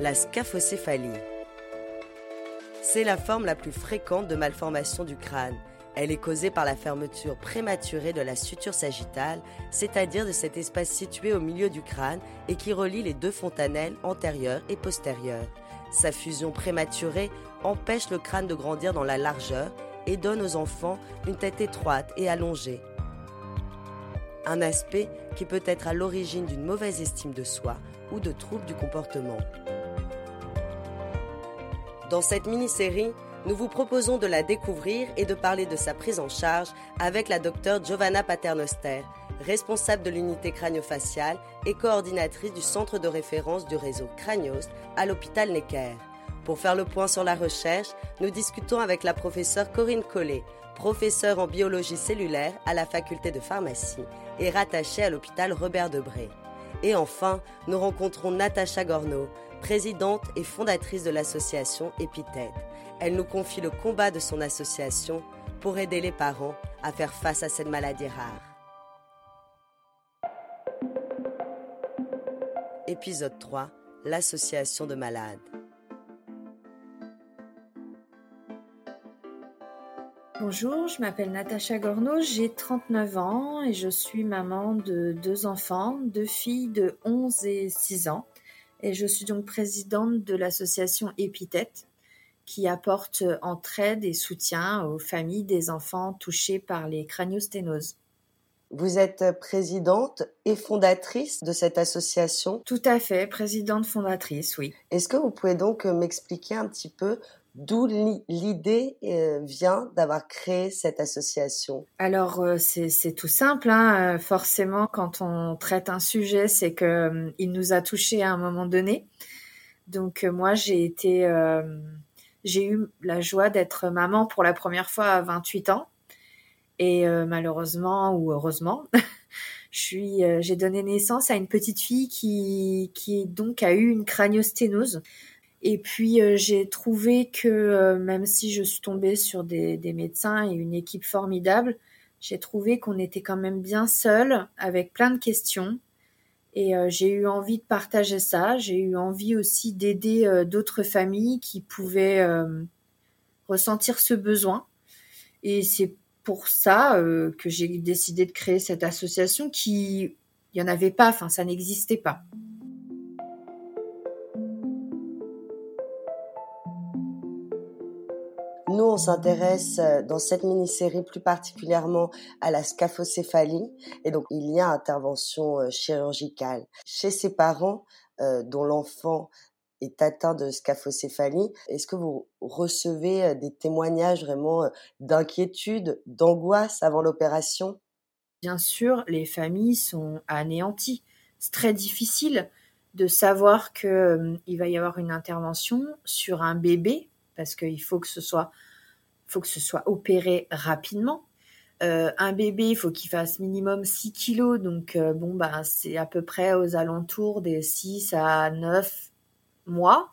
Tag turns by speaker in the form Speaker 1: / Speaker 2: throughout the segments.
Speaker 1: La scaphocéphalie. C'est la forme la plus fréquente de malformation du crâne. Elle est causée par la fermeture prématurée de la suture sagittale, c'est-à-dire de cet espace situé au milieu du crâne et qui relie les deux fontanelles antérieures et postérieures. Sa fusion prématurée empêche le crâne de grandir dans la largeur et donne aux enfants une tête étroite et allongée. Un aspect qui peut être à l'origine d'une mauvaise estime de soi ou de troubles du comportement. Dans cette mini-série, nous vous proposons de la découvrir et de parler de sa prise en charge avec la docteure Giovanna Paternoster, responsable de l'unité crânio-faciale et coordinatrice du centre de référence du réseau Cranios à l'hôpital Necker. Pour faire le point sur la recherche, nous discutons avec la professeure Corinne Collet, professeure en biologie cellulaire à la faculté de pharmacie et rattachée à l'hôpital Robert Debré. Et enfin, nous rencontrons Natacha Gorno, présidente et fondatrice de l'association Épithète. Elle nous confie le combat de son association pour aider les parents à faire face à cette maladie rare. Épisode 3 L'association de malades.
Speaker 2: Bonjour, je m'appelle Natacha Gorno, j'ai 39 ans et je suis maman de deux enfants, deux filles de 11 et 6 ans et je suis donc présidente de l'association Épithète qui apporte entraide et soutien aux familles des enfants touchés par les craniosténoses.
Speaker 1: Vous êtes présidente et fondatrice de cette association?
Speaker 2: Tout à fait, présidente fondatrice, oui.
Speaker 1: Est-ce que vous pouvez donc m'expliquer un petit peu d'où l'idée euh, vient d'avoir créé cette association
Speaker 2: Alors euh, c'est tout simple, hein. Euh, forcément quand on traite un sujet, c'est que il nous a touché à un moment donné. Donc moi j'ai été, j'ai eu la joie d'être maman pour la première fois à 28 ans et malheureusement ou heureusement. je j'ai donné naissance à une petite fille qui, qui donc a eu une craniosténose. Et puis euh, j'ai trouvé que euh, même si je suis tombée sur des, des médecins et une équipe formidable, j'ai trouvé qu'on était quand même bien seul avec plein de questions. Et euh, j'ai eu envie de partager ça. J'ai eu envie aussi d'aider d'autres familles qui pouvaient ressentir ce besoin. Et c'est pour ça que j'ai décidé de créer cette association qui, il y en avait pas, enfin ça n'existait pas.
Speaker 1: S'intéresse euh, dans cette mini-série plus particulièrement à la scaphocéphalie et donc il y a intervention euh, chirurgicale chez ses parents euh, dont l'enfant est atteint de scaphocéphalie. Est-ce que vous recevez des témoignages vraiment d'inquiétude, d'angoisse avant l'opération?
Speaker 2: Bien sûr, les familles sont anéanties. C'est très difficile de savoir qu'il va y avoir une intervention sur un bébé parce qu'il faut que ce soit faut que ce soit opéré rapidement. Euh, un bébé, il faut qu'il fasse minimum 6 kilos, donc euh, bon bah c'est à peu près aux alentours des 6 à 9 mois.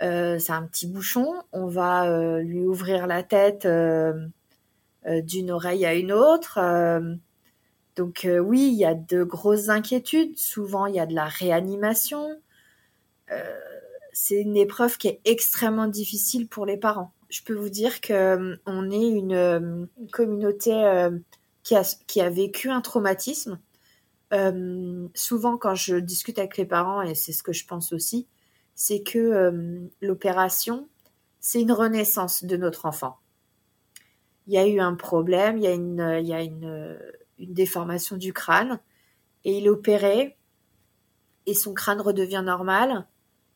Speaker 2: Euh, c'est un petit bouchon, on va lui ouvrir la tête d'une oreille à une autre. donc oui, il y a de grosses inquiétudes. Souvent, il y a de la réanimation. c'est une épreuve qui est extrêmement difficile pour les parents je peux vous dire que euh, on est une, euh, communauté euh, qui, a, qui a vécu un traumatisme. souvent, quand je discute avec les parents, et c'est ce que je pense aussi, c'est que l'opération, c'est une renaissance de notre enfant. Il y a eu un problème, il y a une, il y a une, une déformation du crâne, et il opéré, et son crâne redevient normal,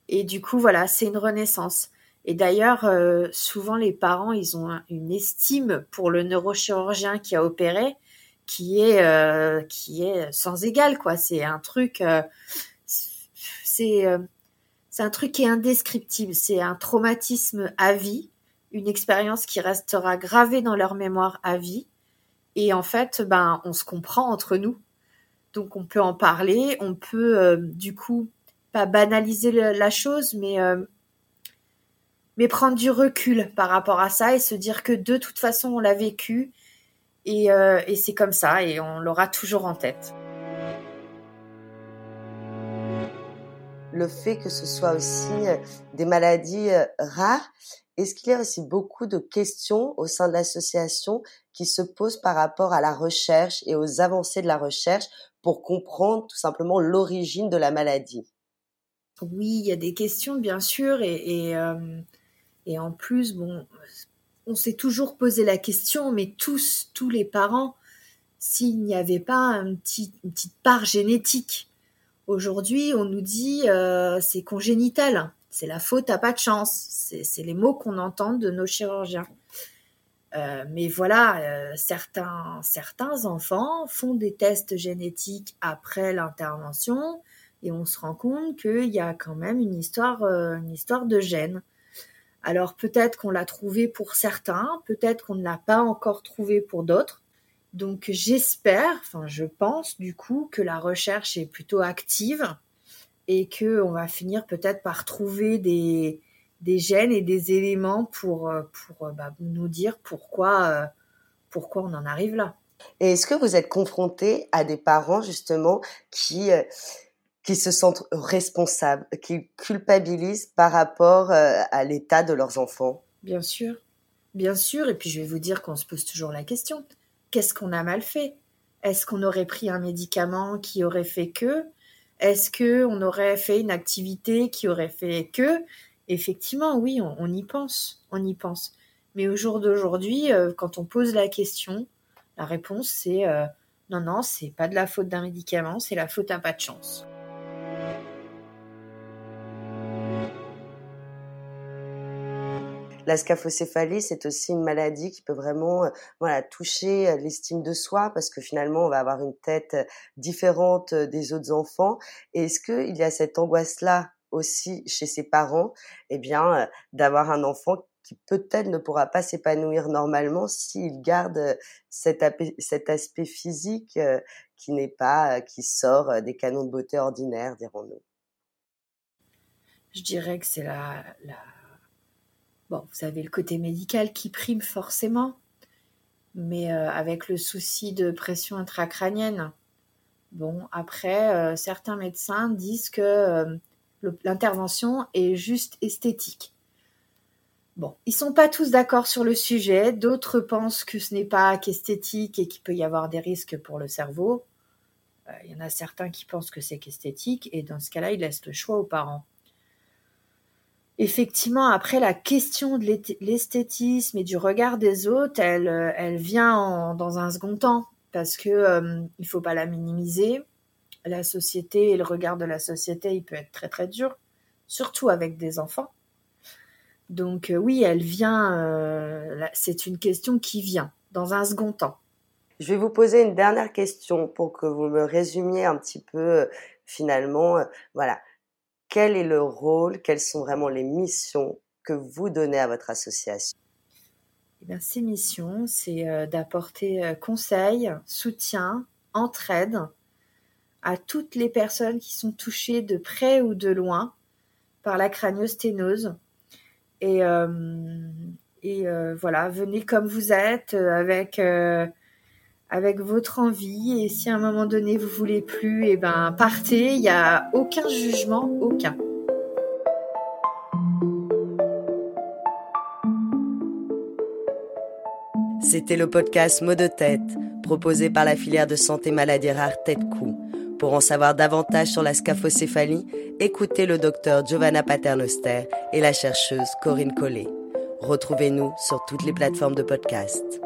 Speaker 2: et du coup, voilà, c'est une renaissance. Et d'ailleurs, euh, souvent les parents, ils ont une estime pour le neurochirurgien qui a opéré, qui est euh, qui est sans égal, quoi. C'est un truc, euh, c'est c'est un truc qui est indescriptible. C'est un traumatisme à vie, une expérience qui restera gravée dans leur mémoire à vie. Et en fait, ben, on se comprend entre nous. Donc, on peut en parler. On peut, du coup, pas banaliser la chose, mais euh, mais prendre du recul par rapport à ça et se dire que de toute façon on l'a vécu et, euh, et c'est comme ça et on l'aura toujours en tête.
Speaker 1: Le fait que ce soit aussi euh, des maladies rares, est-ce qu'il y a aussi beaucoup de questions au sein de l'association qui se posent par rapport à la recherche et aux avancées de la recherche pour comprendre tout simplement l'origine de la maladie?
Speaker 2: Oui, il y a des questions, bien sûr, et, euh, et, en plus, bon, on s'est toujours posé la question, mais tous, tous les parents, s'il n'y avait pas une petite part génétique. Aujourd'hui, on nous dit euh, c'est congénital, c'est la faute à pas de chance. C'est les mots qu'on entend de nos chirurgiens. Euh, mais voilà, certains, certains enfants font des tests génétiques après l'intervention et on se rend compte qu'il y a quand même une histoire, euh, une histoire de gènes. Alors peut-être qu'on l'a trouvé pour certains, peut-être qu'on ne l'a pas encore trouvé pour d'autres. Donc j'espère, enfin je pense du coup que la recherche est plutôt active et que on va finir peut-être par trouver des, gènes et des éléments pour, euh, pour euh, bah, nous dire pourquoi, pourquoi on en arrive là.
Speaker 1: Et est-ce que vous êtes confronté à des parents justement qui qui se sentent responsables, qui culpabilisent par rapport euh, à l'état de leurs enfants
Speaker 2: Bien sûr, bien sûr. Et puis je vais vous dire qu'on se pose toujours la question qu'est-ce qu'on a mal fait? Est-ce qu'on aurait pris un médicament qui aurait fait que? Est-ce que on aurait fait une activité qui aurait fait que? Effectivement, oui, on, y pense, on y pense. Mais au jour d'aujourd'hui, euh, quand on pose la question, la réponse c'est euh, non, non, c'est pas de la faute d'un médicament, c'est la faute à pas de chance.
Speaker 1: La scaphocéphalie, c'est aussi une maladie qui peut vraiment euh, voilà, toucher euh, l'estime de soi parce que finalement, on va avoir une tête euh, différente des autres enfants. Et est-ce qu'il y a cette angoisse-là aussi chez ses parents, eh bien, d'avoir un enfant qui peut-être ne pourra pas s'épanouir normalement s'il garde cet, aspect physique qui n'est pas, qui sort des canons de beauté ordinaires, dirons-nous.
Speaker 2: Je dirais que c'est la, la Bon, vous avez le côté médical qui prime forcément, mais euh, avec le souci de pression intracrânienne. Bon, après, euh, certains médecins disent que euh, l'intervention est juste esthétique. Bon, ils sont pas tous d'accord sur le sujet. D'autres pensent que ce n'est pas qu'esthétique et qu'il peut y avoir des risques pour le cerveau. Il y en a certains qui pensent que c'est qu'esthétique et dans ce cas-là, ils laissent le choix aux parents effectivement, après, la question de l'esthétisme et du regard des autres, elle, euh, elle vient dans un second temps parce que euh, il faut pas la minimiser. La société et le regard de la société, il peut être très très dur, surtout avec des enfants. Donc euh, oui, elle vient. c'est une question qui vient dans un second temps.
Speaker 1: Je vais vous poser une dernière question pour que vous me résumiez un petit peu finalement, voilà, quel est le rôle, quelles sont vraiment les missions que vous donnez à votre association?
Speaker 2: Eh bien, Ces missions, c'est euh, d'apporter euh, conseil, soutien, entraide à toutes les personnes qui sont touchées de près ou de loin par la craniosténose. Et, euh, et voilà, venez comme vous êtes, avec avec votre envie et si à un moment donné vous voulez plus, et eh ben partez, il n'y a aucun jugement, aucun.
Speaker 1: C'était le podcast Mot de tête, proposé par la filière de santé maladie rare Tête-Cou. Pour en savoir davantage sur la scaphocéphalie, écoutez le docteur Giovanna Paternoster et la chercheuse Corinne Collet. Retrouvez-nous sur toutes les plateformes de podcast.